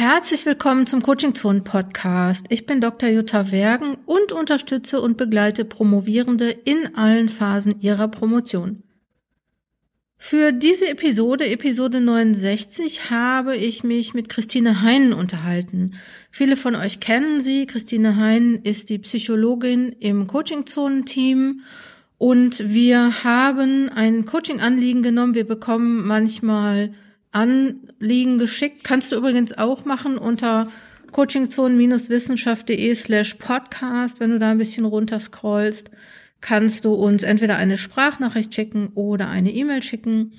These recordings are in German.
Herzlich willkommen zum Coaching Zone Podcast. Ich bin Dr. Jutta Wergen und unterstütze und begleite Promovierende in allen Phasen ihrer Promotion. Für diese Episode, Episode 69, habe ich mich mit Christine Heinen unterhalten. Viele von euch kennen sie. Christine Heinen ist die Psychologin im Coaching Zone Team und wir haben ein Coaching-Anliegen genommen. Wir bekommen manchmal Anliegen geschickt. Kannst du übrigens auch machen unter coachingzone-wissenschaft.de slash podcast. Wenn du da ein bisschen runter scrollst, kannst du uns entweder eine Sprachnachricht schicken oder eine E-Mail schicken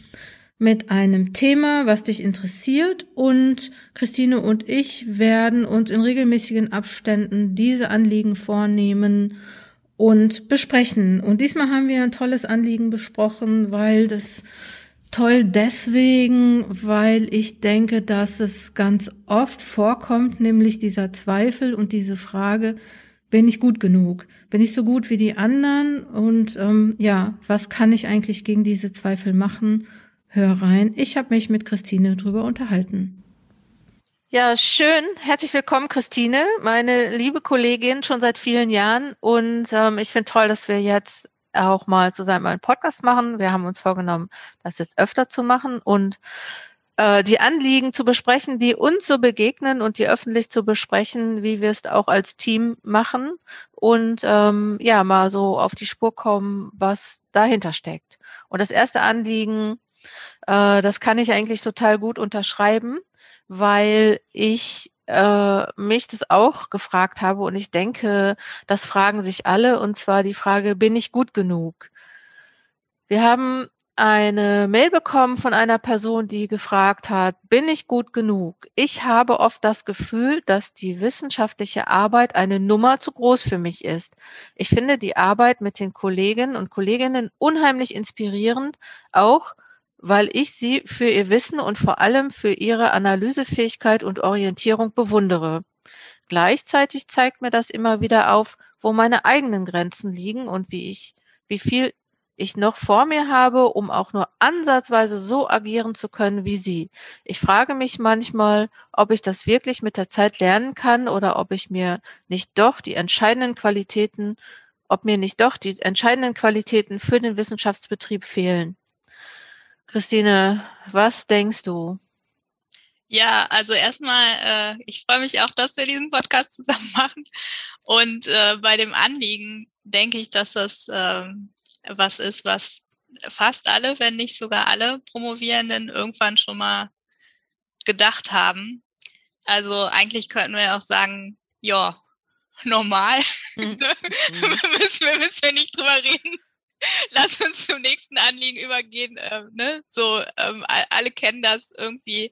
mit einem Thema, was dich interessiert. Und Christine und ich werden uns in regelmäßigen Abständen diese Anliegen vornehmen und besprechen. Und diesmal haben wir ein tolles Anliegen besprochen, weil das toll deswegen, weil ich denke, dass es ganz oft vorkommt, nämlich dieser Zweifel und diese Frage, bin ich gut genug? Bin ich so gut wie die anderen? Und ähm, ja, was kann ich eigentlich gegen diese Zweifel machen? Hör rein. Ich habe mich mit Christine drüber unterhalten. Ja, schön. Herzlich willkommen, Christine, meine liebe Kollegin schon seit vielen Jahren. Und ähm, ich finde toll, dass wir jetzt auch mal zusammen einen Podcast machen. Wir haben uns vorgenommen, das jetzt öfter zu machen und äh, die Anliegen zu besprechen, die uns so begegnen und die öffentlich zu besprechen, wie wir es auch als Team machen und ähm, ja, mal so auf die Spur kommen, was dahinter steckt. Und das erste Anliegen, äh, das kann ich eigentlich total gut unterschreiben, weil ich äh, mich das auch gefragt habe und ich denke, das fragen sich alle und zwar die Frage, bin ich gut genug? Wir haben eine Mail bekommen von einer Person, die gefragt hat, bin ich gut genug? Ich habe oft das Gefühl, dass die wissenschaftliche Arbeit eine Nummer zu groß für mich ist. Ich finde die Arbeit mit den Kolleginnen und Kolleginnen unheimlich inspirierend, auch weil ich sie für ihr Wissen und vor allem für ihre Analysefähigkeit und Orientierung bewundere. Gleichzeitig zeigt mir das immer wieder auf, wo meine eigenen Grenzen liegen und wie ich, wie viel ich noch vor mir habe, um auch nur ansatzweise so agieren zu können wie sie. Ich frage mich manchmal, ob ich das wirklich mit der Zeit lernen kann oder ob ich mir nicht doch die entscheidenden Qualitäten, ob mir nicht doch die entscheidenden Qualitäten für den Wissenschaftsbetrieb fehlen. Christine, was denkst du? Ja, also erstmal, äh, ich freue mich auch, dass wir diesen Podcast zusammen machen. Und äh, bei dem Anliegen denke ich, dass das äh, was ist, was fast alle, wenn nicht sogar alle Promovierenden irgendwann schon mal gedacht haben. Also eigentlich könnten wir auch sagen, ja, normal. Mhm. müssen, wir, müssen wir nicht drüber reden. lass uns zum nächsten Anliegen übergehen. Ähm, ne? So, ähm, alle kennen das irgendwie.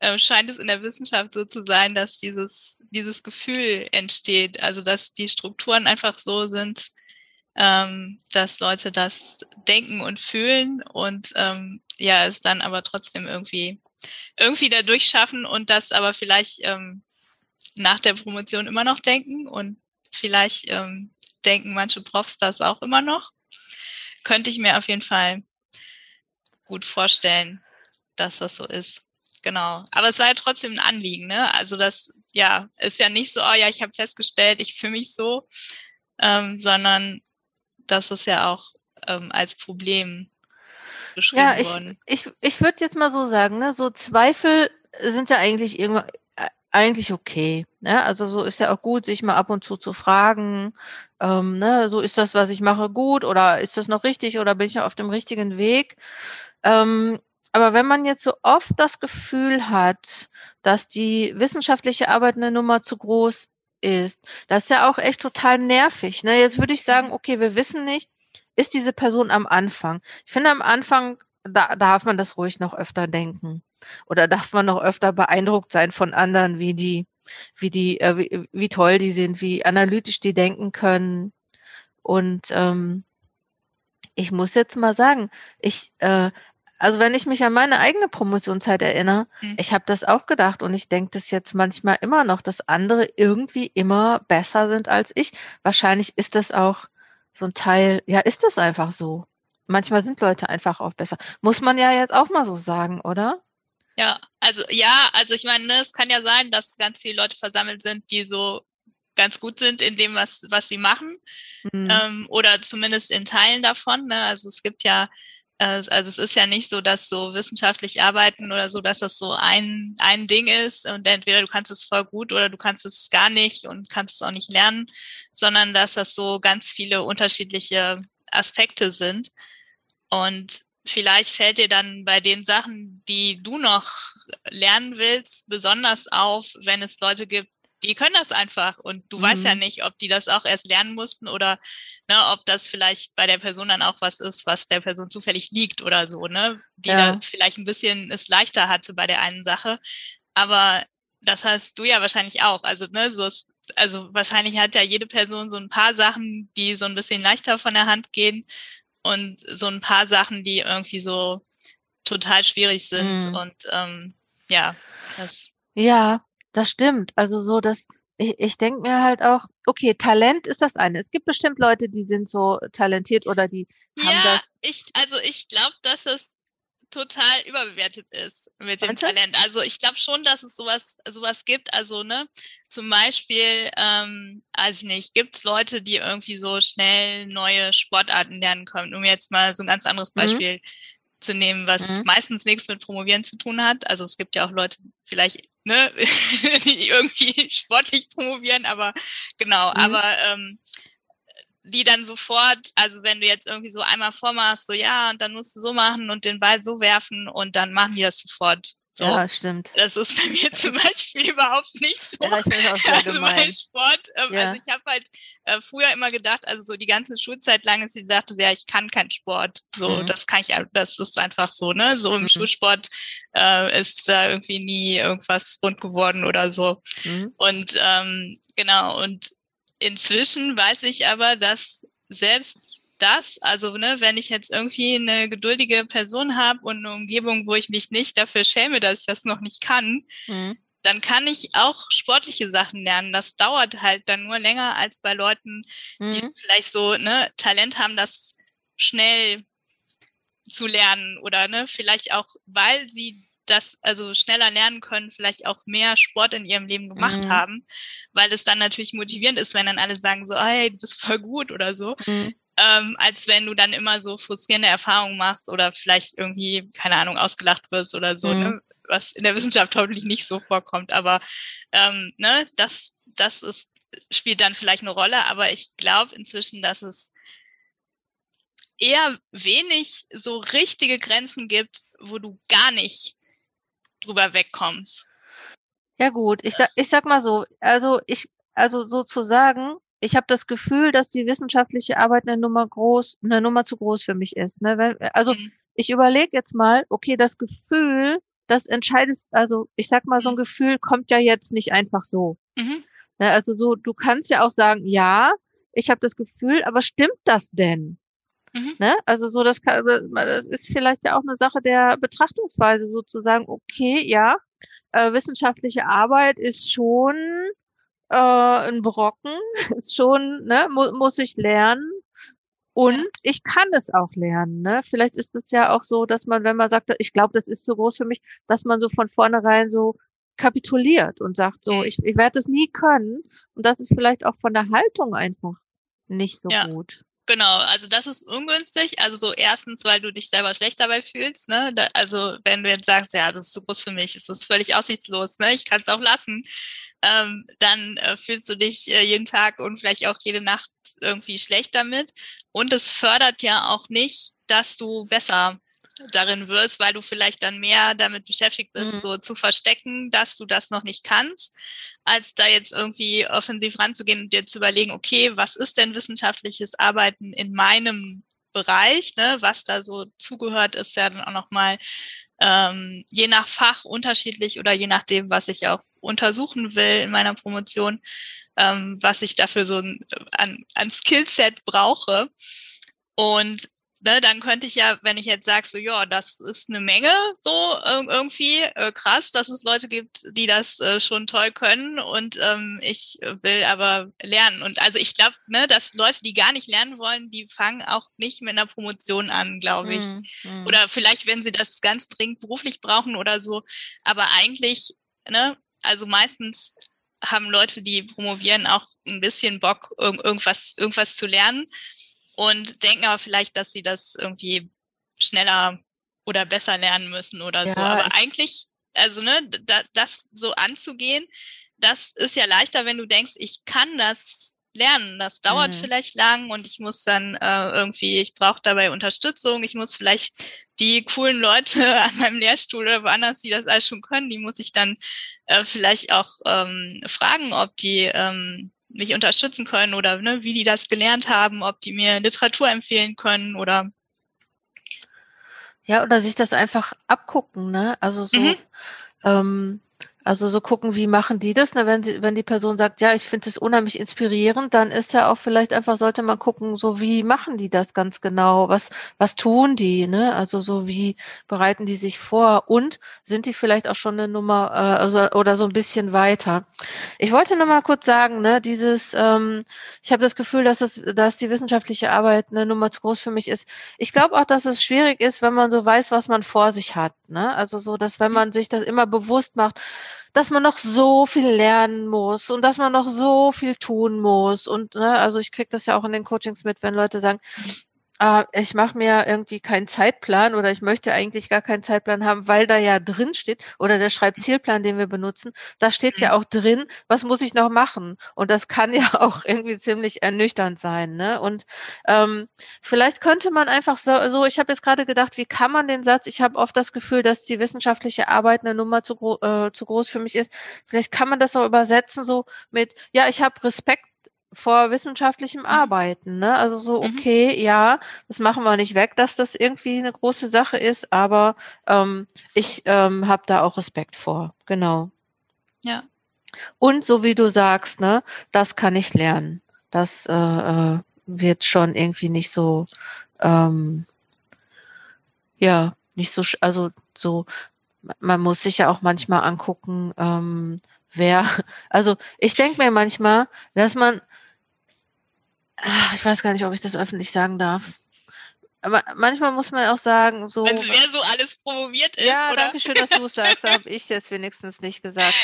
Ähm, scheint es in der Wissenschaft so zu sein, dass dieses dieses Gefühl entsteht, also dass die Strukturen einfach so sind, ähm, dass Leute das denken und fühlen und ähm, ja es dann aber trotzdem irgendwie irgendwie dadurch schaffen und das aber vielleicht ähm, nach der Promotion immer noch denken und vielleicht denken manche Profs das auch immer noch könnte ich mir auf jeden Fall gut vorstellen, dass das so ist. Genau. Aber es war ja trotzdem ein Anliegen, ne? Also das, ja, ist ja nicht so, oh ja, ich habe festgestellt, ich fühle mich so, ähm, sondern das ist ja auch ähm, als Problem beschrieben ja, ich, worden. Ich, ich würde jetzt mal so sagen, ne, so Zweifel sind ja eigentlich irgendwann eigentlich okay. Ne? Also so ist ja auch gut, sich mal ab und zu zu fragen, ähm, ne, so ist das, was ich mache, gut oder ist das noch richtig oder bin ich auf dem richtigen Weg? Ähm, aber wenn man jetzt so oft das Gefühl hat, dass die wissenschaftliche Arbeit eine Nummer zu groß ist, das ist ja auch echt total nervig. Ne? Jetzt würde ich sagen, okay, wir wissen nicht, ist diese Person am Anfang. Ich finde, am Anfang da darf man das ruhig noch öfter denken. Oder darf man noch öfter beeindruckt sein von anderen, wie die, wie die, äh, wie, wie toll die sind, wie analytisch die denken können. Und ähm, ich muss jetzt mal sagen, ich, äh, also wenn ich mich an meine eigene Promotionszeit erinnere, mhm. ich habe das auch gedacht und ich denke das jetzt manchmal immer noch, dass andere irgendwie immer besser sind als ich. Wahrscheinlich ist das auch so ein Teil, ja, ist das einfach so. Manchmal sind Leute einfach auch besser. Muss man ja jetzt auch mal so sagen, oder? Ja, also ja, also ich meine, ne, es kann ja sein, dass ganz viele Leute versammelt sind, die so ganz gut sind in dem, was, was sie machen. Mhm. Ähm, oder zumindest in Teilen davon. Ne? Also es gibt ja, äh, also es ist ja nicht so, dass so wissenschaftlich arbeiten oder so, dass das so ein, ein Ding ist und entweder du kannst es voll gut oder du kannst es gar nicht und kannst es auch nicht lernen, sondern dass das so ganz viele unterschiedliche Aspekte sind. Und vielleicht fällt dir dann bei den Sachen, die du noch lernen willst, besonders auf, wenn es Leute gibt, die können das einfach und du mhm. weißt ja mhm. nicht, ob die das auch erst lernen mussten oder ne, ob das vielleicht bei der Person dann auch was ist, was der Person zufällig liegt oder so, ne? Die ja. da vielleicht ein bisschen es leichter hatte bei der einen Sache. Aber das hast du ja wahrscheinlich auch. Also, ne, so ist, also wahrscheinlich hat ja jede Person so ein paar Sachen, die so ein bisschen leichter von der Hand gehen und so ein paar Sachen, die irgendwie so total schwierig sind. Mhm. Und ähm, ja, das. Ja, das stimmt. Also so, dass ich, ich denke mir halt auch, okay, Talent ist das eine. Es gibt bestimmt Leute, die sind so talentiert oder die ja, haben das. Ich, also ich glaube, dass es total überbewertet ist mit dem Warte? Talent. Also ich glaube schon, dass es sowas, sowas gibt. Also, ne, zum Beispiel, ähm, weiß ich nicht, gibt es Leute, die irgendwie so schnell neue Sportarten lernen können, um jetzt mal so ein ganz anderes mhm. Beispiel mhm. zu nehmen, was mhm. meistens nichts mit Promovieren zu tun hat. Also es gibt ja auch Leute, vielleicht, ne, die irgendwie sportlich promovieren, aber genau, mhm. aber ähm, die dann sofort, also wenn du jetzt irgendwie so einmal vormachst, so ja, und dann musst du so machen und den Ball so werfen und dann machen die das sofort. So. Ja, stimmt. Das ist bei mir zum Beispiel überhaupt nicht so. Ja, ich auch sehr also gemein. mein Sport, ähm, ja. also ich habe halt äh, früher immer gedacht, also so die ganze Schulzeit lang ist ich dachte, ja, ich kann keinen Sport. So, mhm. das kann ich, das ist einfach so, ne? So im mhm. Schulsport äh, ist da irgendwie nie irgendwas rund geworden oder so. Mhm. Und ähm, genau, und Inzwischen weiß ich aber, dass selbst das, also ne, wenn ich jetzt irgendwie eine geduldige Person habe und eine Umgebung, wo ich mich nicht dafür schäme, dass ich das noch nicht kann, mhm. dann kann ich auch sportliche Sachen lernen. Das dauert halt dann nur länger als bei Leuten, mhm. die vielleicht so ne Talent haben, das schnell zu lernen oder ne vielleicht auch, weil sie das also schneller lernen können, vielleicht auch mehr Sport in ihrem Leben gemacht mhm. haben, weil es dann natürlich motivierend ist, wenn dann alle sagen so, hey, du bist voll gut oder so. Mhm. Ähm, als wenn du dann immer so frustrierende Erfahrungen machst oder vielleicht irgendwie, keine Ahnung, ausgelacht wirst oder so, mhm. ne? was in der Wissenschaft hoffentlich nicht so vorkommt. Aber ähm, ne, das, das ist, spielt dann vielleicht eine Rolle, aber ich glaube inzwischen, dass es eher wenig so richtige Grenzen gibt, wo du gar nicht drüber wegkommst. Ja gut, ich sag, ich sag mal so, also ich, also sozusagen, ich habe das Gefühl, dass die wissenschaftliche Arbeit eine Nummer groß, eine Nummer zu groß für mich ist. Ne? Wenn, also mhm. ich überlege jetzt mal, okay, das Gefühl, das entscheidet, also ich sag mal, so ein mhm. Gefühl kommt ja jetzt nicht einfach so. Mhm. Ne? Also so, du kannst ja auch sagen, ja, ich habe das Gefühl, aber stimmt das denn? Mhm. Ne? Also so, das, kann, das ist vielleicht ja auch eine Sache der Betrachtungsweise sozusagen, okay, ja, äh, wissenschaftliche Arbeit ist schon äh, ein Brocken, ist schon, ne, mu muss ich lernen. Und ich kann es auch lernen. Ne? Vielleicht ist es ja auch so, dass man, wenn man sagt, ich glaube, das ist zu groß für mich, dass man so von vornherein so kapituliert und sagt, so, mhm. ich, ich werde es nie können. Und das ist vielleicht auch von der Haltung einfach nicht so ja. gut. Genau, also das ist ungünstig. Also so erstens, weil du dich selber schlecht dabei fühlst. Ne? Da, also wenn du jetzt sagst, ja, das ist zu groß für mich, es ist völlig aussichtslos, ne? ich kann es auch lassen, ähm, dann äh, fühlst du dich äh, jeden Tag und vielleicht auch jede Nacht irgendwie schlecht damit. Und es fördert ja auch nicht, dass du besser darin wirst, weil du vielleicht dann mehr damit beschäftigt bist, mhm. so zu verstecken, dass du das noch nicht kannst, als da jetzt irgendwie offensiv ranzugehen und dir zu überlegen, okay, was ist denn wissenschaftliches Arbeiten in meinem Bereich, ne? was da so zugehört, ist ja dann auch nochmal ähm, je nach Fach unterschiedlich oder je nachdem, was ich auch untersuchen will in meiner Promotion, ähm, was ich dafür so an, an Skillset brauche. Und ne, dann könnte ich ja, wenn ich jetzt sage, so, ja, das ist eine Menge, so irgendwie äh, krass, dass es Leute gibt, die das äh, schon toll können und ähm, ich will aber lernen. Und also ich glaube, ne, dass Leute, die gar nicht lernen wollen, die fangen auch nicht mit einer Promotion an, glaube ich. Mm, mm. Oder vielleicht, wenn sie das ganz dringend beruflich brauchen oder so. Aber eigentlich, ne, also meistens haben Leute, die promovieren, auch ein bisschen Bock, irg irgendwas, irgendwas zu lernen und denken aber vielleicht, dass sie das irgendwie schneller oder besser lernen müssen oder ja, so. Aber eigentlich, also ne, da, das so anzugehen, das ist ja leichter, wenn du denkst, ich kann das lernen. Das dauert mhm. vielleicht lang und ich muss dann äh, irgendwie, ich brauche dabei Unterstützung. Ich muss vielleicht die coolen Leute an meinem Lehrstuhl oder woanders, die das alles schon können, die muss ich dann äh, vielleicht auch ähm, fragen, ob die ähm, mich unterstützen können oder ne, wie die das gelernt haben, ob die mir Literatur empfehlen können oder ja, oder sich das einfach abgucken, ne? Also so, mhm. ähm, also so gucken, wie machen die das? Ne? Wenn, sie, wenn die Person sagt, ja, ich finde es unheimlich inspirierend, dann ist ja auch vielleicht einfach, sollte man gucken, so wie machen die das ganz genau? Was, was tun die? Ne? Also so wie bereiten die sich vor? Und sind die vielleicht auch schon eine Nummer äh, also, oder so ein bisschen weiter? Ich wollte noch mal kurz sagen, ne, dieses, ähm, ich habe das Gefühl, dass, es, dass die wissenschaftliche Arbeit eine Nummer zu groß für mich ist. Ich glaube auch, dass es schwierig ist, wenn man so weiß, was man vor sich hat. Ne? Also so, dass wenn man sich das immer bewusst macht, dass man noch so viel lernen muss und dass man noch so viel tun muss. Und ne, also ich kriege das ja auch in den Coachings mit, wenn Leute sagen, äh, ich mache mir irgendwie keinen Zeitplan oder ich möchte eigentlich gar keinen Zeitplan haben, weil da ja drin steht, oder der Schreibzielplan, den wir benutzen, da steht ja mhm. auch drin, was muss ich noch machen? Und das kann ja auch irgendwie ziemlich ernüchternd sein. Ne? Und ähm, vielleicht könnte man einfach so, so ich habe jetzt gerade gedacht, wie kann man den Satz, ich habe oft das Gefühl, dass die wissenschaftliche Arbeit eine Nummer zu, äh, zu groß für mich ist, vielleicht kann man das auch übersetzen so mit, ja, ich habe Respekt vor wissenschaftlichem mhm. Arbeiten. Ne? Also so, mhm. okay, mhm. ja, das machen wir nicht weg, dass das irgendwie eine große Sache ist, aber ähm, ich ähm, habe da auch Respekt vor. Genau. Ja. Und so wie du sagst, ne, das kann ich lernen. Das äh, äh, wird schon irgendwie nicht so, ähm, ja, nicht so, also so, man muss sich ja auch manchmal angucken, ähm, wer, also ich denke mir manchmal, dass man Ah, ich weiß gar nicht, ob ich das öffentlich sagen darf. Aber manchmal muss man auch sagen, so. Also wer so alles promoviert ist. Ja, oder? danke schön, dass du es sagst, habe ich jetzt wenigstens nicht gesagt.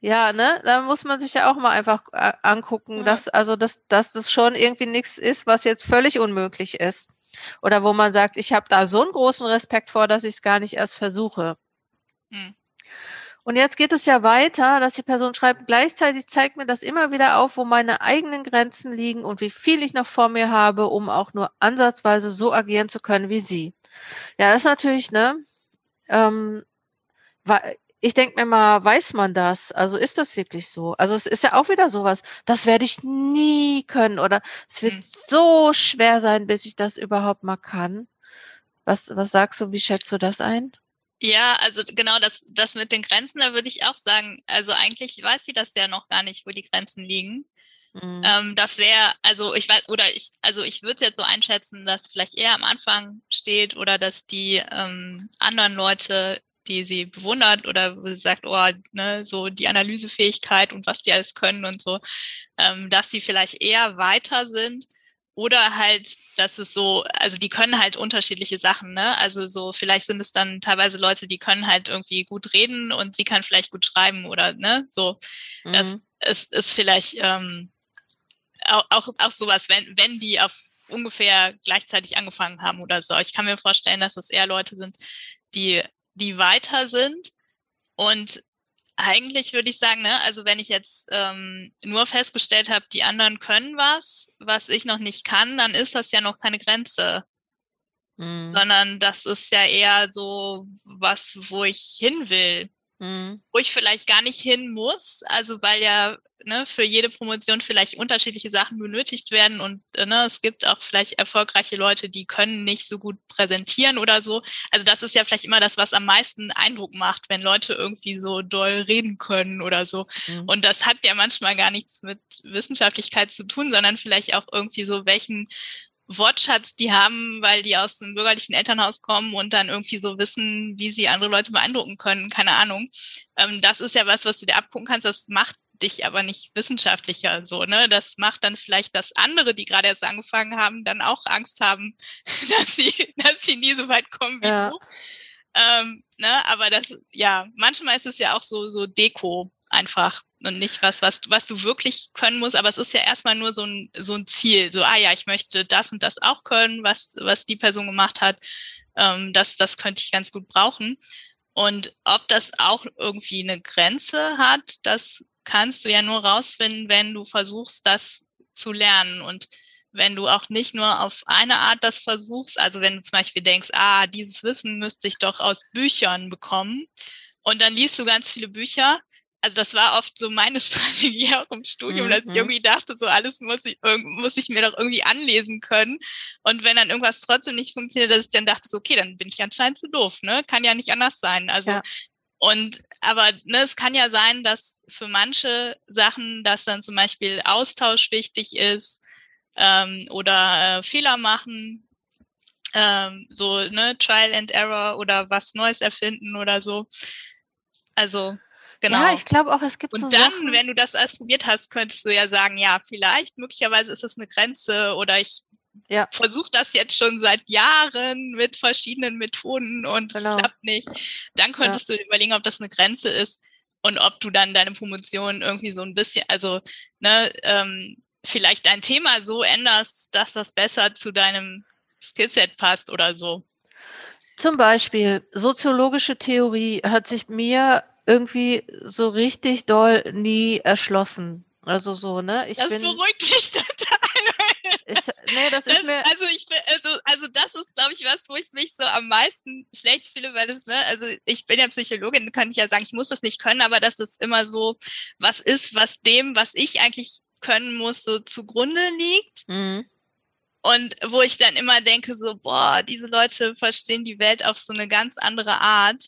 Ja, ne, da muss man sich ja auch mal einfach äh, angucken, ja. dass, also, dass, dass das schon irgendwie nichts ist, was jetzt völlig unmöglich ist. Oder wo man sagt, ich habe da so einen großen Respekt vor, dass ich es gar nicht erst versuche. Hm. Und jetzt geht es ja weiter, dass die Person schreibt, gleichzeitig zeigt mir das immer wieder auf, wo meine eigenen Grenzen liegen und wie viel ich noch vor mir habe, um auch nur ansatzweise so agieren zu können wie sie. Ja, das ist natürlich, ne? Ähm, ich denke mir mal, weiß man das? Also ist das wirklich so? Also es ist ja auch wieder sowas, das werde ich nie können oder es wird hm. so schwer sein, bis ich das überhaupt mal kann. Was, was sagst du, wie schätzt du das ein? Ja, also genau das, das mit den Grenzen, da würde ich auch sagen, also eigentlich weiß sie das ja noch gar nicht, wo die Grenzen liegen. Mhm. Ähm, das wäre, also ich weiß, oder ich, also ich würde es jetzt so einschätzen, dass vielleicht eher am Anfang steht oder dass die ähm, anderen Leute, die sie bewundert oder wo sie sagt, oh, ne, so die Analysefähigkeit und was die alles können und so, ähm, dass sie vielleicht eher weiter sind oder halt, dass es so, also die können halt unterschiedliche Sachen, ne? Also so, vielleicht sind es dann teilweise Leute, die können halt irgendwie gut reden und sie kann vielleicht gut schreiben oder ne, so. Mhm. Das ist, ist vielleicht ähm, auch, auch, auch sowas, wenn, wenn die auf ungefähr gleichzeitig angefangen haben oder so. Ich kann mir vorstellen, dass es eher Leute sind, die, die weiter sind und eigentlich würde ich sagen, ne, also wenn ich jetzt ähm, nur festgestellt habe, die anderen können was, was ich noch nicht kann, dann ist das ja noch keine Grenze. Mhm. Sondern das ist ja eher so was, wo ich hin will. Mhm. Wo ich vielleicht gar nicht hin muss, also weil ja ne, für jede Promotion vielleicht unterschiedliche Sachen benötigt werden und äh, ne, es gibt auch vielleicht erfolgreiche Leute, die können nicht so gut präsentieren oder so. Also das ist ja vielleicht immer das, was am meisten Eindruck macht, wenn Leute irgendwie so doll reden können oder so. Mhm. Und das hat ja manchmal gar nichts mit Wissenschaftlichkeit zu tun, sondern vielleicht auch irgendwie so, welchen Wortschatz die haben, weil die aus einem bürgerlichen Elternhaus kommen und dann irgendwie so wissen, wie sie andere Leute beeindrucken können, keine Ahnung. Ähm, das ist ja was, was du dir abgucken kannst, das macht dich aber nicht wissenschaftlicher so, ne? Das macht dann vielleicht, dass andere, die gerade erst angefangen haben, dann auch Angst haben, dass sie, dass sie nie so weit kommen wie ja. du. Ähm, ne? Aber das, ja, manchmal ist es ja auch so, so Deko einfach und nicht was, was, was du wirklich können musst. Aber es ist ja erstmal nur so ein, so ein Ziel. So, ah ja, ich möchte das und das auch können, was, was die Person gemacht hat. Ähm, das, das könnte ich ganz gut brauchen. Und ob das auch irgendwie eine Grenze hat, das kannst du ja nur rausfinden, wenn du versuchst, das zu lernen. Und wenn du auch nicht nur auf eine Art das versuchst, also wenn du zum Beispiel denkst, ah, dieses Wissen müsste ich doch aus Büchern bekommen. Und dann liest du ganz viele Bücher, also das war oft so meine Strategie auch im Studium, mhm. dass ich mhm. irgendwie dachte, so alles muss ich, muss ich mir doch irgendwie anlesen können. Und wenn dann irgendwas trotzdem nicht funktioniert, dass ich dann dachte, so, okay, dann bin ich anscheinend zu doof, ne? Kann ja nicht anders sein. Also, ja. und, aber, ne, es kann ja sein, dass für manche Sachen, dass dann zum Beispiel Austausch wichtig ist, ähm, oder äh, Fehler machen, ähm, so, ne, Trial and Error oder was Neues erfinden oder so. Also, Genau. Ja, ich glaube auch, es gibt Und so dann, Sachen, wenn du das alles probiert hast, könntest du ja sagen, ja, vielleicht, möglicherweise ist das eine Grenze oder ich ja. versuche das jetzt schon seit Jahren mit verschiedenen Methoden und genau. es klappt nicht. Dann könntest ja. du überlegen, ob das eine Grenze ist und ob du dann deine Promotion irgendwie so ein bisschen, also ne, ähm, vielleicht dein Thema so änderst, dass das besser zu deinem Skillset passt oder so. Zum Beispiel soziologische Theorie hat sich mir irgendwie so richtig doll nie erschlossen. Also so, ne? Ich das bin, beruhigt mich total. Ich, nee, das, das ist mir. Also ich also, also das ist, glaube ich, was, wo ich mich so am meisten schlecht fühle, weil es, ne, also ich bin ja Psychologin, kann ich ja sagen, ich muss das nicht können, aber dass es immer so was ist, was dem, was ich eigentlich können muss, so zugrunde liegt. Mhm. Und wo ich dann immer denke, so, boah, diese Leute verstehen die Welt auf so eine ganz andere Art.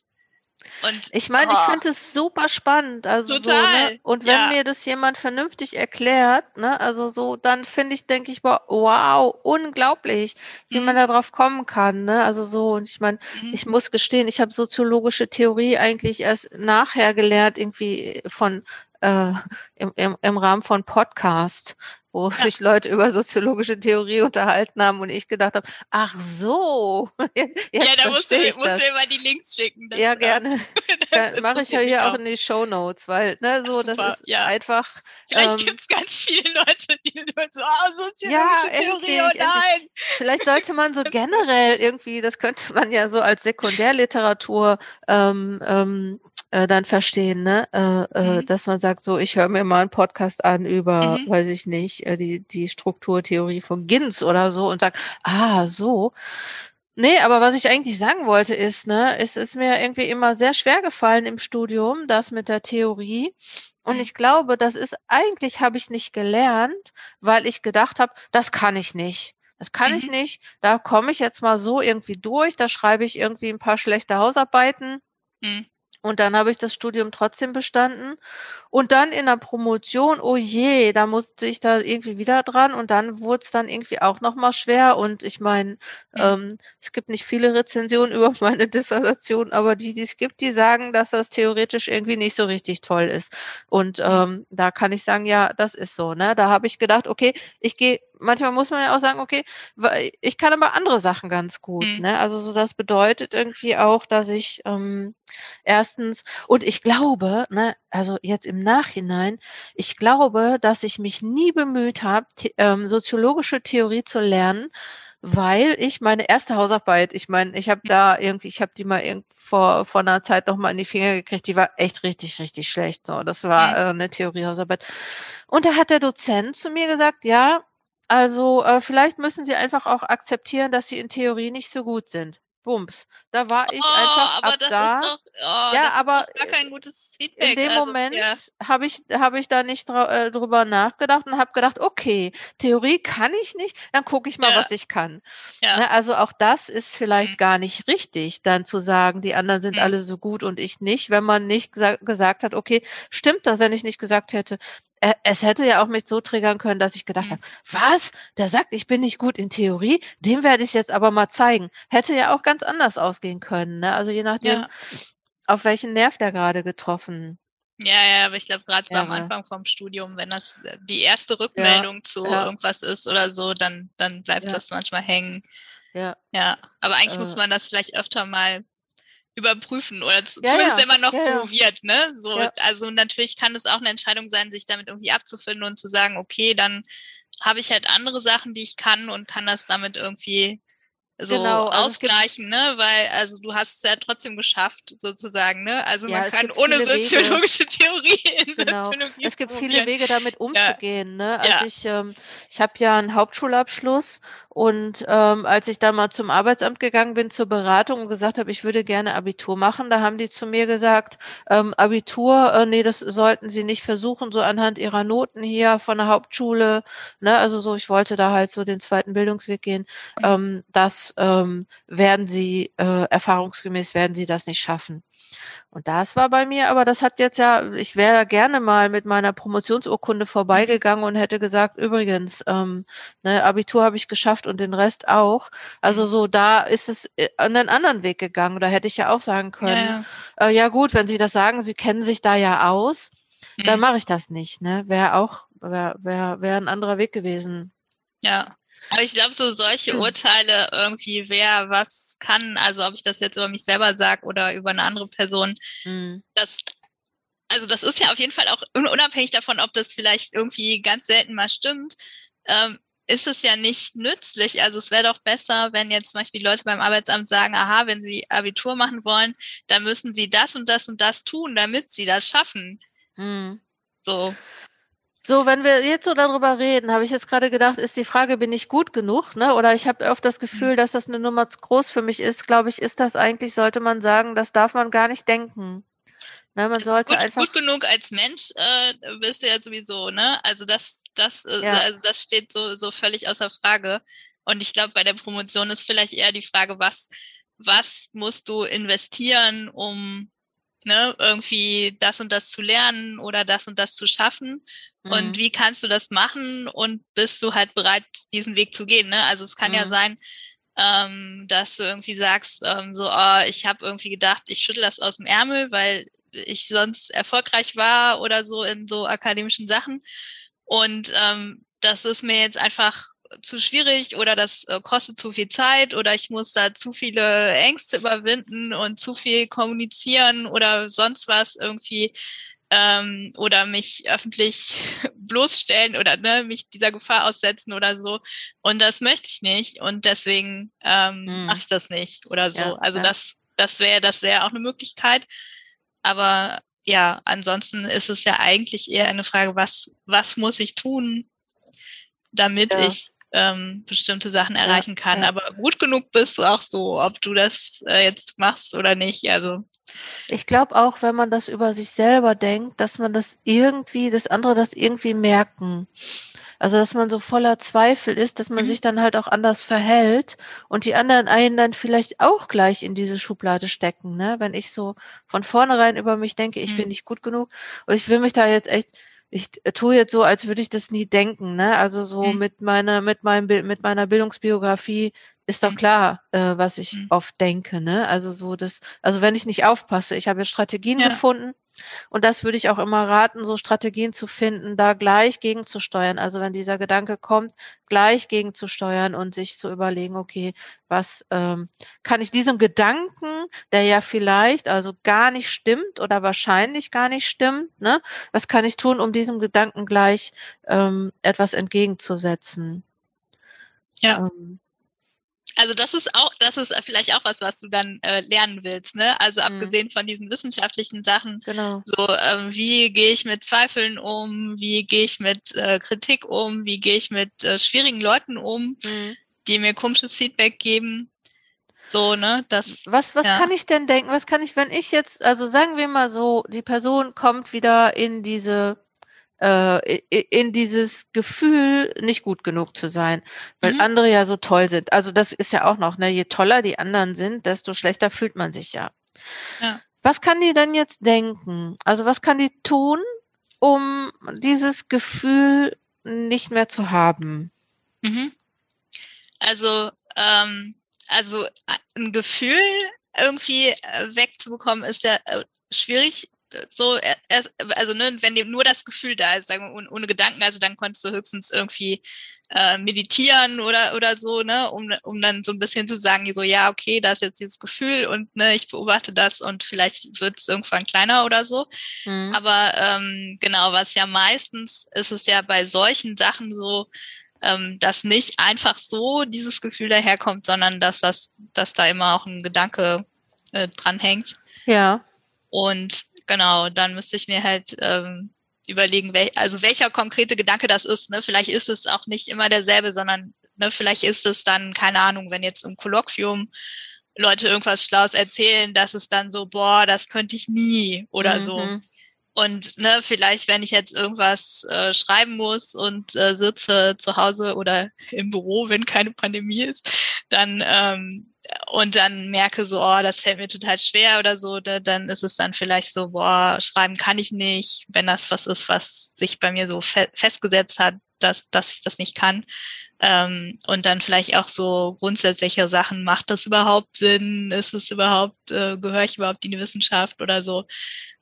Und, ich meine, oh, ich finde es super spannend. Also total, so, ne? Und wenn ja. mir das jemand vernünftig erklärt, ne, also so, dann finde ich, denke ich, wow, unglaublich, wie mhm. man da drauf kommen kann. Ne? Also so, und ich meine, mhm. ich muss gestehen, ich habe soziologische Theorie eigentlich erst nachher gelernt, irgendwie von äh, im, im, im Rahmen von Podcast wo sich Leute über soziologische Theorie unterhalten haben und ich gedacht habe, ach so. ja, da musst du, musst du immer die Links schicken. Das, ja, gerne. Mache ich ja hier auch in die Show Notes, weil, ne, so, das ist ja. einfach. Vielleicht ähm, gibt es ganz viele Leute, die so, oh, soziologische ja, Theorie, oh nein. Vielleicht sollte man so generell irgendwie, das könnte man ja so als Sekundärliteratur ähm, ähm, äh, dann verstehen, ne? Äh, äh, mhm. dass man sagt, so, ich höre mir mal einen Podcast an über, mhm. weiß ich nicht, äh, die, die Strukturtheorie von Ginz oder so und sag, ah, so. Nee, aber was ich eigentlich sagen wollte ist, ne, es ist mir irgendwie immer sehr schwer gefallen im Studium, das mit der Theorie. Und mhm. ich glaube, das ist eigentlich habe ich nicht gelernt, weil ich gedacht habe, das kann ich nicht. Das kann mhm. ich nicht. Da komme ich jetzt mal so irgendwie durch. Da schreibe ich irgendwie ein paar schlechte Hausarbeiten. Mhm. Und dann habe ich das Studium trotzdem bestanden. Und dann in der Promotion, oh je, da musste ich da irgendwie wieder dran und dann wurde es dann irgendwie auch nochmal schwer. Und ich meine, ja. ähm, es gibt nicht viele Rezensionen über meine Dissertation, aber die, die es gibt, die sagen, dass das theoretisch irgendwie nicht so richtig toll ist. Und ähm, da kann ich sagen, ja, das ist so. Ne? Da habe ich gedacht, okay, ich gehe manchmal muss man ja auch sagen, okay, ich kann aber andere Sachen ganz gut. Mhm. Ne? Also so das bedeutet irgendwie auch, dass ich ähm, erstens und ich glaube, ne, also jetzt im Nachhinein, ich glaube, dass ich mich nie bemüht habe, ähm, soziologische Theorie zu lernen, weil ich meine erste Hausarbeit, ich meine, ich habe da irgendwie, ich habe die mal vor, vor einer Zeit noch mal in die Finger gekriegt, die war echt richtig, richtig schlecht. So, das war äh, eine Theoriehausarbeit. Und da hat der Dozent zu mir gesagt, ja, also äh, vielleicht müssen Sie einfach auch akzeptieren, dass Sie in Theorie nicht so gut sind. Bums. Da war ich oh, einfach aber ab das da. Ist doch, oh, ja, das aber ist doch gar kein gutes Feedback. In dem also, Moment ja. habe ich habe ich da nicht äh, drüber nachgedacht und habe gedacht, okay, Theorie kann ich nicht, dann gucke ich mal, ja. was ich kann. Ja. Ne, also auch das ist vielleicht mhm. gar nicht richtig, dann zu sagen, die anderen sind mhm. alle so gut und ich nicht, wenn man nicht gesagt hat, okay, stimmt das, wenn ich nicht gesagt hätte, es hätte ja auch mich so triggern können, dass ich gedacht mhm. habe, was? Der sagt, ich bin nicht gut in Theorie, dem werde ich jetzt aber mal zeigen. Hätte ja auch ganz anders ausgehen können. Ne? Also je nachdem, ja. auf welchen Nerv der gerade getroffen ja, ja, aber ich glaube, gerade so am Anfang vom Studium, wenn das äh, die erste Rückmeldung ja, zu ja. irgendwas ist oder so, dann, dann bleibt ja. das manchmal hängen. Ja. Ja, aber eigentlich äh. muss man das vielleicht öfter mal überprüfen oder zu, ja, zumindest ja. immer noch ja, probiert, ne? So, also natürlich kann es auch eine Entscheidung sein, sich damit irgendwie abzufinden und zu sagen, okay, dann habe ich halt andere Sachen, die ich kann und kann das damit irgendwie so genau, also ausgleichen, ne? Weil, also du hast es ja trotzdem geschafft, sozusagen, ne? Also ja, man kann ohne soziologische Wege. Theorie in genau. Soziologie Es gibt probieren. viele Wege, damit umzugehen, ja. ne? Also ja. ich, ähm, ich habe ja einen Hauptschulabschluss und ähm, als ich da mal zum Arbeitsamt gegangen bin zur Beratung und gesagt habe, ich würde gerne Abitur machen, da haben die zu mir gesagt, ähm, Abitur, äh, nee, das sollten Sie nicht versuchen, so anhand Ihrer Noten hier von der Hauptschule, ne? Also so, ich wollte da halt so den zweiten Bildungsweg gehen, ähm, das ähm, werden sie, äh, erfahrungsgemäß werden sie das nicht schaffen. Und das war bei mir, aber das hat jetzt ja, ich wäre gerne mal mit meiner Promotionsurkunde vorbeigegangen und hätte gesagt, übrigens, ähm, ne, Abitur habe ich geschafft und den Rest auch. Also so, da ist es äh, an einen anderen Weg gegangen. Da hätte ich ja auch sagen können, ja, ja. Äh, ja gut, wenn Sie das sagen, Sie kennen sich da ja aus, mhm. dann mache ich das nicht. Ne? Wäre auch, wäre wär, wär ein anderer Weg gewesen. Ja. Aber ich glaube, so solche hm. Urteile irgendwie, wer was kann, also ob ich das jetzt über mich selber sage oder über eine andere Person, mhm. das, also das ist ja auf jeden Fall auch unabhängig davon, ob das vielleicht irgendwie ganz selten mal stimmt, ähm, ist es ja nicht nützlich. Also es wäre doch besser, wenn jetzt zum Beispiel Leute beim Arbeitsamt sagen, aha, wenn sie Abitur machen wollen, dann müssen sie das und das und das tun, damit sie das schaffen. Mhm. So. So, wenn wir jetzt so darüber reden, habe ich jetzt gerade gedacht, ist die Frage, bin ich gut genug? Ne? Oder ich habe oft das mhm. Gefühl, dass das eine Nummer zu groß für mich ist. Glaube ich, ist das eigentlich, sollte man sagen, das darf man gar nicht denken. Ne, man sollte gut, einfach gut genug als Mensch äh, bist du ja sowieso, ne? Also das, das, äh, ja. also das steht so, so völlig außer Frage. Und ich glaube, bei der Promotion ist vielleicht eher die Frage, was, was musst du investieren, um ne, irgendwie das und das zu lernen oder das und das zu schaffen. Mhm. Und wie kannst du das machen und bist du halt bereit, diesen Weg zu gehen? Ne? Also es kann mhm. ja sein, ähm, dass du irgendwie sagst, ähm, so, oh, ich habe irgendwie gedacht, ich schüttel das aus dem Ärmel, weil ich sonst erfolgreich war oder so in so akademischen Sachen. Und ähm, das ist mir jetzt einfach zu schwierig oder das äh, kostet zu viel Zeit oder ich muss da zu viele Ängste überwinden und zu viel kommunizieren oder sonst was irgendwie ähm, oder mich öffentlich bloßstellen oder ne, mich dieser Gefahr aussetzen oder so. Und das möchte ich nicht und deswegen ähm, hm. mache ich das nicht oder so. Ja, also ja. das, das wäre, das wäre auch eine Möglichkeit. Aber ja, ansonsten ist es ja eigentlich eher eine Frage, was, was muss ich tun, damit ja. ich ähm, bestimmte Sachen erreichen ja, kann. Ja. Aber gut genug bist du auch so, ob du das äh, jetzt machst oder nicht. Also ich glaube auch, wenn man das über sich selber denkt, dass man das irgendwie, dass andere das irgendwie merken. Also, dass man so voller Zweifel ist, dass man mhm. sich dann halt auch anders verhält und die anderen einen dann vielleicht auch gleich in diese Schublade stecken, ne? Wenn ich so von vornherein über mich denke, ich mhm. bin nicht gut genug und ich will mich da jetzt echt ich tue jetzt so, als würde ich das nie denken, ne? Also so mhm. mit meiner, mit meinem Bild, mit meiner Bildungsbiografie ist doch mhm. klar, äh, was ich mhm. oft denke, ne? Also so das, also wenn ich nicht aufpasse, ich habe Strategien ja. gefunden, und das würde ich auch immer raten, so Strategien zu finden, da gleich gegenzusteuern. Also wenn dieser Gedanke kommt, gleich gegenzusteuern und sich zu überlegen, okay, was ähm, kann ich diesem Gedanken, der ja vielleicht also gar nicht stimmt oder wahrscheinlich gar nicht stimmt, ne, was kann ich tun, um diesem Gedanken gleich ähm, etwas entgegenzusetzen? Ja. Ähm, also das ist auch, das ist vielleicht auch was, was du dann äh, lernen willst, ne? Also mhm. abgesehen von diesen wissenschaftlichen Sachen, genau. so ähm, wie gehe ich mit Zweifeln um, wie gehe ich mit äh, Kritik um, wie gehe ich mit äh, schwierigen Leuten um, mhm. die mir komisches Feedback geben. So, ne? Das, was was ja. kann ich denn denken? Was kann ich, wenn ich jetzt, also sagen wir mal so, die Person kommt wieder in diese äh, in dieses Gefühl, nicht gut genug zu sein, weil mhm. andere ja so toll sind. Also das ist ja auch noch, ne, je toller die anderen sind, desto schlechter fühlt man sich ja. ja. Was kann die denn jetzt denken? Also was kann die tun, um dieses Gefühl nicht mehr zu haben? Mhm. Also, ähm, also ein Gefühl irgendwie äh, wegzubekommen, ist ja äh, schwierig. So, also ne, wenn dir nur das Gefühl da ist, sagen wir, ohne Gedanken, also dann konntest du höchstens irgendwie äh, meditieren oder oder so, ne, um, um dann so ein bisschen zu sagen, so ja, okay, da ist jetzt dieses Gefühl und ne, ich beobachte das und vielleicht wird es irgendwann kleiner oder so. Mhm. Aber ähm, genau, was ja meistens ist es ja bei solchen Sachen so, ähm, dass nicht einfach so dieses Gefühl daherkommt, sondern dass das, dass da immer auch ein Gedanke äh, dranhängt. Ja. Und genau, dann müsste ich mir halt ähm, überlegen, wel also welcher konkrete Gedanke das ist. Ne? Vielleicht ist es auch nicht immer derselbe, sondern ne, vielleicht ist es dann, keine Ahnung, wenn jetzt im Kolloquium Leute irgendwas Schlaues erzählen, dass es dann so, boah, das könnte ich nie oder mhm. so. Und ne, vielleicht, wenn ich jetzt irgendwas äh, schreiben muss und äh, sitze zu Hause oder im Büro, wenn keine Pandemie ist, dann ähm, und dann merke so, oh, das fällt mir total schwer oder so, da, dann ist es dann vielleicht so, boah, schreiben kann ich nicht, wenn das was ist, was sich bei mir so fe festgesetzt hat, dass, dass ich das nicht kann. Ähm, und dann vielleicht auch so grundsätzliche Sachen, macht das überhaupt Sinn? Ist es überhaupt, äh, gehöre ich überhaupt in die Wissenschaft oder so?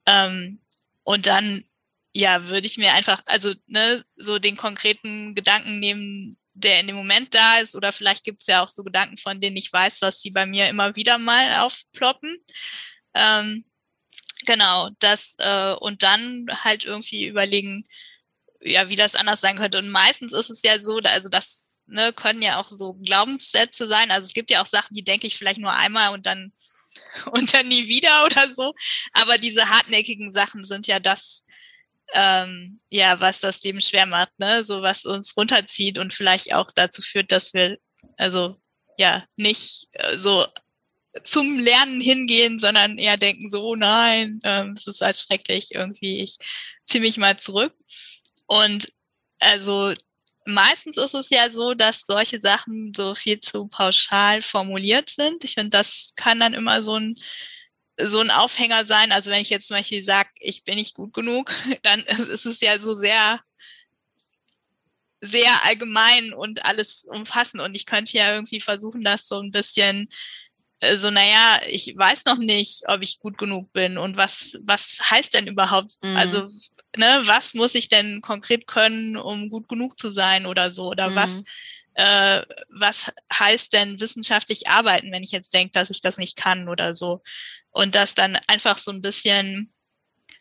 Ähm, und dann, ja, würde ich mir einfach, also, ne, so den konkreten Gedanken nehmen, der in dem Moment da ist, oder vielleicht gibt es ja auch so Gedanken, von denen ich weiß, dass sie bei mir immer wieder mal aufploppen. Ähm, genau, das äh, und dann halt irgendwie überlegen, ja, wie das anders sein könnte. Und meistens ist es ja so, also das ne, können ja auch so Glaubenssätze sein. Also es gibt ja auch Sachen, die denke ich vielleicht nur einmal und dann und dann nie wieder oder so. Aber diese hartnäckigen Sachen sind ja das, ähm, ja, was das Leben schwer macht, ne? So was uns runterzieht und vielleicht auch dazu führt, dass wir, also ja, nicht äh, so zum Lernen hingehen, sondern eher denken, so nein, ähm, es ist halt schrecklich, irgendwie, ich ziehe mich mal zurück. Und also meistens ist es ja so, dass solche Sachen so viel zu pauschal formuliert sind. Ich finde, das kann dann immer so ein so ein Aufhänger sein. Also wenn ich jetzt zum Beispiel sage, ich bin nicht gut genug, dann ist es ja so sehr sehr allgemein und alles umfassend. Und ich könnte ja irgendwie versuchen, das so ein bisschen äh, so, naja, ich weiß noch nicht, ob ich gut genug bin und was, was heißt denn überhaupt, mhm. also, ne, was muss ich denn konkret können, um gut genug zu sein oder so, oder mhm. was, äh, was heißt denn wissenschaftlich arbeiten, wenn ich jetzt denke, dass ich das nicht kann oder so. Und das dann einfach so ein bisschen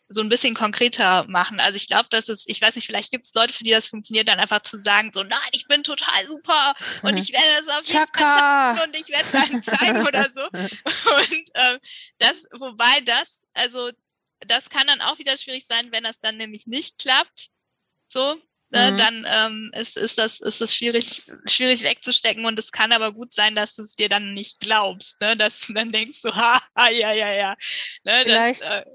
so ein bisschen konkreter machen. Also ich glaube, dass es, ich weiß nicht, vielleicht gibt es Leute, für die das funktioniert, dann einfach zu sagen, so, nein, ich bin total super und ich werde das auf jeden. Fall schaffen und ich werde es allen zeigen oder so. Und ähm, das, wobei das, also das kann dann auch wieder schwierig sein, wenn das dann nämlich nicht klappt. So, ne, mhm. dann ähm, ist, ist das ist das schwierig schwierig wegzustecken und es kann aber gut sein, dass du es dir dann nicht glaubst, ne, dass du dann denkst so ha, ha ja ja ja, ne, Vielleicht. Das, äh,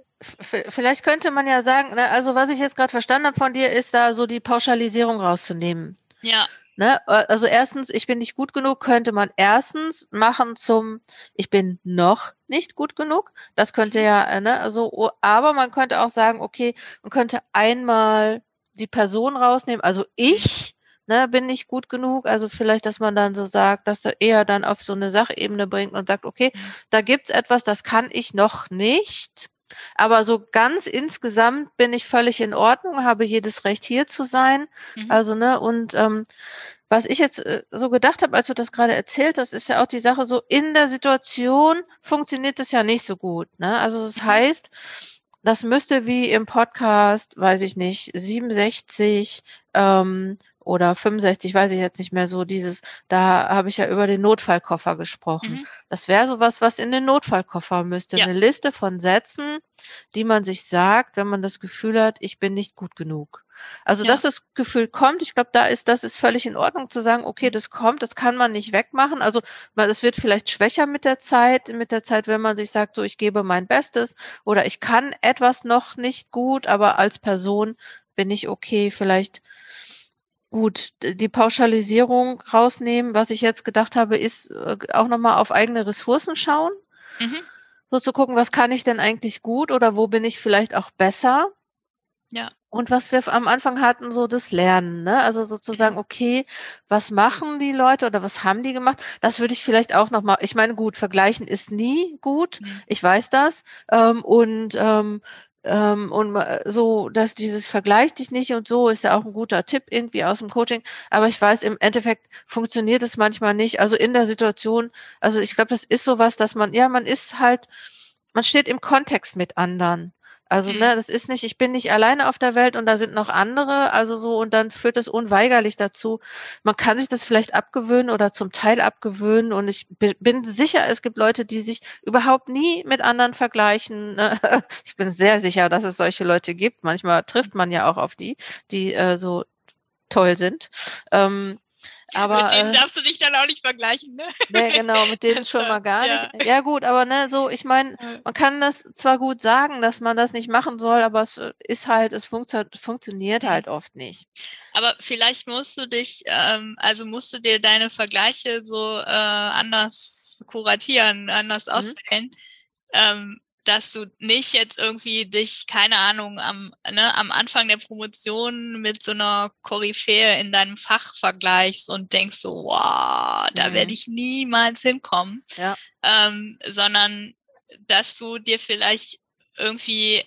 Vielleicht könnte man ja sagen, ne, also was ich jetzt gerade verstanden habe von dir, ist da so die Pauschalisierung rauszunehmen. Ja. Ne? Also erstens, ich bin nicht gut genug, könnte man erstens machen zum, ich bin noch nicht gut genug. Das könnte mhm. ja, äh, ne, also, aber man könnte auch sagen, okay, man könnte einmal die Person rausnehmen, also ich, ne, bin nicht gut genug. Also vielleicht, dass man dann so sagt, dass er eher dann auf so eine Sachebene bringt und sagt, okay, da gibt's etwas, das kann ich noch nicht. Aber so ganz insgesamt bin ich völlig in Ordnung, habe jedes Recht hier zu sein. Mhm. Also, ne, und ähm, was ich jetzt äh, so gedacht habe, als du das gerade erzählt hast, ist ja auch die Sache so, in der Situation funktioniert das ja nicht so gut. Ne? Also das mhm. heißt, das müsste wie im Podcast, weiß ich nicht, 67 ähm, oder 65, weiß ich jetzt nicht mehr so, dieses, da habe ich ja über den Notfallkoffer gesprochen. Mhm. Das wäre sowas, was in den Notfallkoffer müsste. Ja. Eine Liste von Sätzen, die man sich sagt, wenn man das Gefühl hat, ich bin nicht gut genug. Also, ja. dass das Gefühl kommt, ich glaube, da ist, das ist völlig in Ordnung zu sagen, okay, mhm. das kommt, das kann man nicht wegmachen. Also, es wird vielleicht schwächer mit der Zeit, mit der Zeit, wenn man sich sagt, so, ich gebe mein Bestes oder ich kann etwas noch nicht gut, aber als Person bin ich okay, vielleicht Gut, die Pauschalisierung rausnehmen, was ich jetzt gedacht habe, ist äh, auch nochmal auf eigene Ressourcen schauen. Mhm. So zu gucken, was kann ich denn eigentlich gut oder wo bin ich vielleicht auch besser. Ja. Und was wir am Anfang hatten, so das Lernen, ne? Also sozusagen, okay, was machen die Leute oder was haben die gemacht? Das würde ich vielleicht auch nochmal, ich meine, gut, vergleichen ist nie gut, mhm. ich weiß das. Ähm, und ähm, ähm, und so, dass dieses Vergleich dich nicht und so ist ja auch ein guter Tipp irgendwie aus dem Coaching. Aber ich weiß, im Endeffekt funktioniert es manchmal nicht. Also in der Situation, also ich glaube, das ist sowas, dass man, ja, man ist halt, man steht im Kontext mit anderen. Also, mhm. ne, das ist nicht, ich bin nicht alleine auf der Welt und da sind noch andere, also so, und dann führt es unweigerlich dazu. Man kann sich das vielleicht abgewöhnen oder zum Teil abgewöhnen und ich bin sicher, es gibt Leute, die sich überhaupt nie mit anderen vergleichen. Ne? Ich bin sehr sicher, dass es solche Leute gibt. Manchmal trifft man ja auch auf die, die äh, so toll sind. Ähm, aber, mit denen äh, darfst du dich dann auch nicht vergleichen, ne? Ne, genau, mit denen schon mal gar ja. nicht. Ja gut, aber ne, so, ich meine, man kann das zwar gut sagen, dass man das nicht machen soll, aber es ist halt, es funktio funktioniert halt oft nicht. Aber vielleicht musst du dich, ähm, also musst du dir deine Vergleiche so äh, anders kuratieren, anders mhm. auswählen. Ähm, dass du nicht jetzt irgendwie dich, keine Ahnung, am, ne, am Anfang der Promotion mit so einer Koryphäe in deinem Fach vergleichst und denkst so, wow, da mhm. werde ich niemals hinkommen. Ja. Ähm, sondern dass du dir vielleicht irgendwie,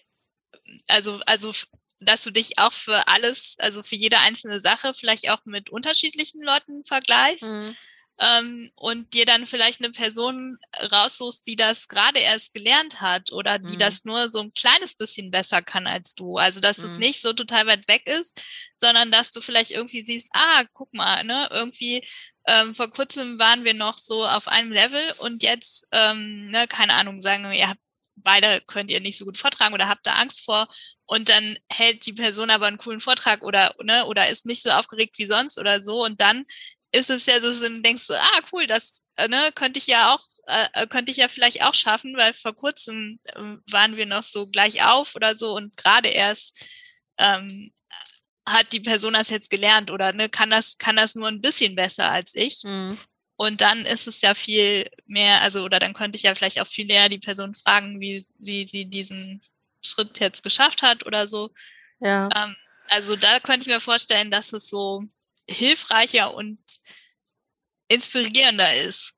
also, also dass du dich auch für alles, also für jede einzelne Sache vielleicht auch mit unterschiedlichen Leuten vergleichst. Mhm ähm, und dir dann vielleicht eine Person raussuchst, die das gerade erst gelernt hat oder die mhm. das nur so ein kleines bisschen besser kann als du. Also dass mhm. es nicht so total weit weg ist, sondern dass du vielleicht irgendwie siehst, ah, guck mal, ne, irgendwie ähm, vor kurzem waren wir noch so auf einem Level und jetzt, ähm, ne, keine Ahnung, sagen wir, ihr habt beide könnt ihr nicht so gut vortragen oder habt da Angst vor und dann hält die Person aber einen coolen Vortrag oder ne oder ist nicht so aufgeregt wie sonst oder so und dann ist es ja so, du denkst du, ah, cool, das äh, ne, könnte ich ja auch, äh, äh, könnte ich ja vielleicht auch schaffen, weil vor kurzem äh, waren wir noch so gleich auf oder so und gerade erst ähm, hat die Person das jetzt gelernt oder ne, kann das, kann das nur ein bisschen besser als ich. Mhm. Und dann ist es ja viel mehr, also, oder dann könnte ich ja vielleicht auch viel näher die Person fragen, wie, wie sie diesen Schritt jetzt geschafft hat oder so. Ja. Ähm, also da könnte ich mir vorstellen, dass es so hilfreicher und inspirierender ist.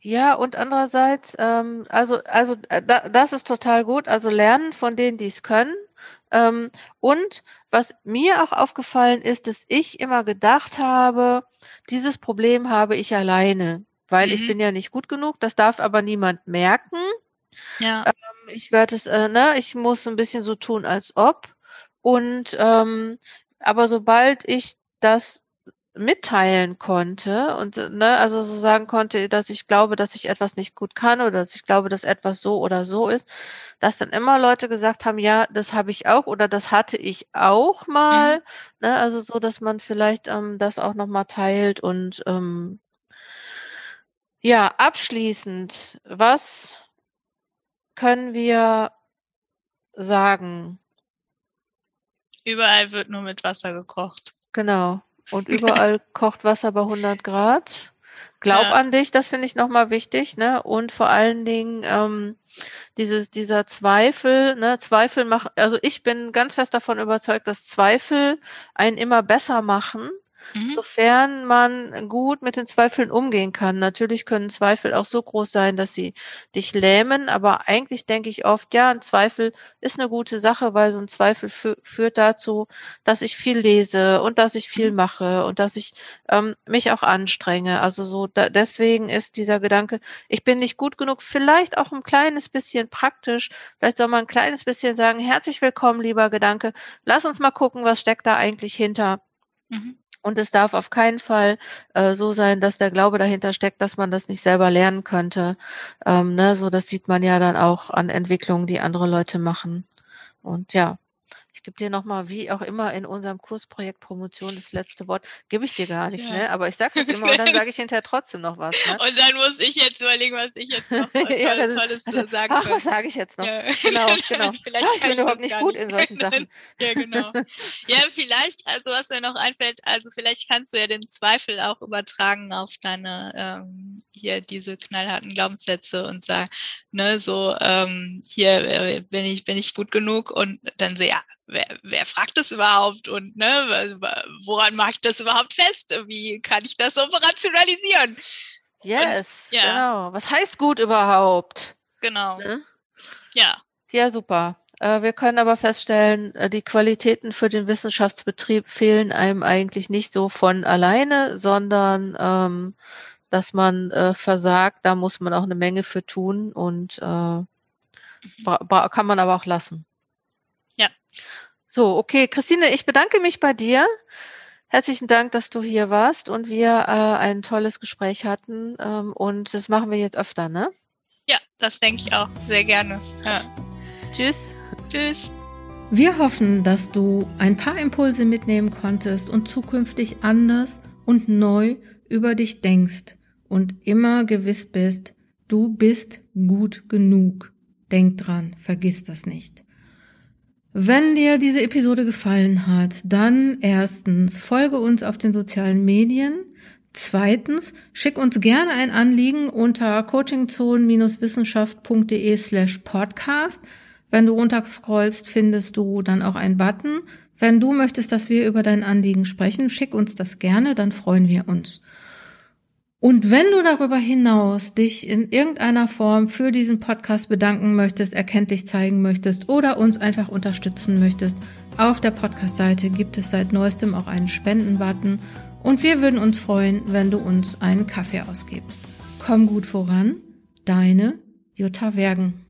Ja, und andererseits, ähm, also, also äh, da, das ist total gut. Also lernen von denen, die es können. Ähm, und was mir auch aufgefallen ist, dass ich immer gedacht habe, dieses Problem habe ich alleine, weil mhm. ich bin ja nicht gut genug. Das darf aber niemand merken. Ja. Ähm, ich werde es, äh, ne, ich muss ein bisschen so tun, als ob. Und ähm, aber sobald ich das mitteilen konnte und ne, also so sagen konnte, dass ich glaube, dass ich etwas nicht gut kann oder dass ich glaube, dass etwas so oder so ist, dass dann immer Leute gesagt haben, ja, das habe ich auch oder das hatte ich auch mal, mhm. ne, also so, dass man vielleicht ähm, das auch noch mal teilt und ähm, ja, abschließend, was können wir sagen? Überall wird nur mit Wasser gekocht. Genau. Und überall kocht Wasser bei 100 Grad. Glaub ja. an dich, das finde ich nochmal wichtig, ne? Und vor allen Dingen ähm, dieses, dieser Zweifel, ne? Zweifel machen, also ich bin ganz fest davon überzeugt, dass Zweifel einen immer besser machen Mhm. Sofern man gut mit den Zweifeln umgehen kann. Natürlich können Zweifel auch so groß sein, dass sie dich lähmen, aber eigentlich denke ich oft, ja, ein Zweifel ist eine gute Sache, weil so ein Zweifel fü führt dazu, dass ich viel lese und dass ich viel mhm. mache und dass ich ähm, mich auch anstrenge. Also so, da, deswegen ist dieser Gedanke, ich bin nicht gut genug, vielleicht auch ein kleines bisschen praktisch. Vielleicht soll man ein kleines bisschen sagen, herzlich willkommen, lieber Gedanke. Lass uns mal gucken, was steckt da eigentlich hinter. Mhm. Und es darf auf keinen Fall äh, so sein, dass der Glaube dahinter steckt, dass man das nicht selber lernen könnte. Ähm, ne, so das sieht man ja dann auch an Entwicklungen, die andere Leute machen. Und ja, gebe dir nochmal, wie auch immer in unserem Kursprojekt Promotion das letzte Wort. Gebe ich dir gar nicht, ja. ne? Aber ich sage es immer und dann sage ich hinterher trotzdem noch was. Ne? Und dann muss ich jetzt überlegen, was ich jetzt noch toll, ja, das, Tolles also, sagen Ach, was sage ich jetzt noch? Ja. Genau, genau. vielleicht ach, ich bin überhaupt nicht gut nicht. in solchen Sachen. ja, genau. Ja, vielleicht, also was mir noch einfällt, also vielleicht kannst du ja den Zweifel auch übertragen auf deine, ähm, hier diese knallharten Glaubenssätze und sagen, ne, so, ähm, hier äh, bin ich, bin ich gut genug und dann so, ja, wer, wer fragt das überhaupt und ne, woran mache ich das überhaupt fest? Wie kann ich das operationalisieren? Yes, und, ja. genau. Was heißt gut überhaupt? Genau. Ne? Ja. Ja, super. Äh, wir können aber feststellen, äh, die Qualitäten für den Wissenschaftsbetrieb fehlen einem eigentlich nicht so von alleine, sondern ähm, dass man äh, versagt, da muss man auch eine Menge für tun und äh, kann man aber auch lassen. So, okay, Christine, ich bedanke mich bei dir. Herzlichen Dank, dass du hier warst und wir äh, ein tolles Gespräch hatten. Ähm, und das machen wir jetzt öfter, ne? Ja, das denke ich auch. Sehr gerne. Ja. Tschüss. Tschüss. Wir hoffen, dass du ein paar Impulse mitnehmen konntest und zukünftig anders und neu über dich denkst und immer gewiss bist, du bist gut genug. Denk dran, vergiss das nicht. Wenn dir diese Episode gefallen hat, dann erstens folge uns auf den sozialen Medien. Zweitens, schick uns gerne ein Anliegen unter coachingzonen-wissenschaft.de slash podcast. Wenn du runterscrollst, findest du dann auch einen Button. Wenn du möchtest, dass wir über dein Anliegen sprechen, schick uns das gerne, dann freuen wir uns. Und wenn du darüber hinaus dich in irgendeiner Form für diesen Podcast bedanken möchtest, erkenntlich zeigen möchtest oder uns einfach unterstützen möchtest, auf der Podcast-Seite gibt es seit neuestem auch einen Spenden-Button und wir würden uns freuen, wenn du uns einen Kaffee ausgibst. Komm gut voran, deine Jutta Wergen.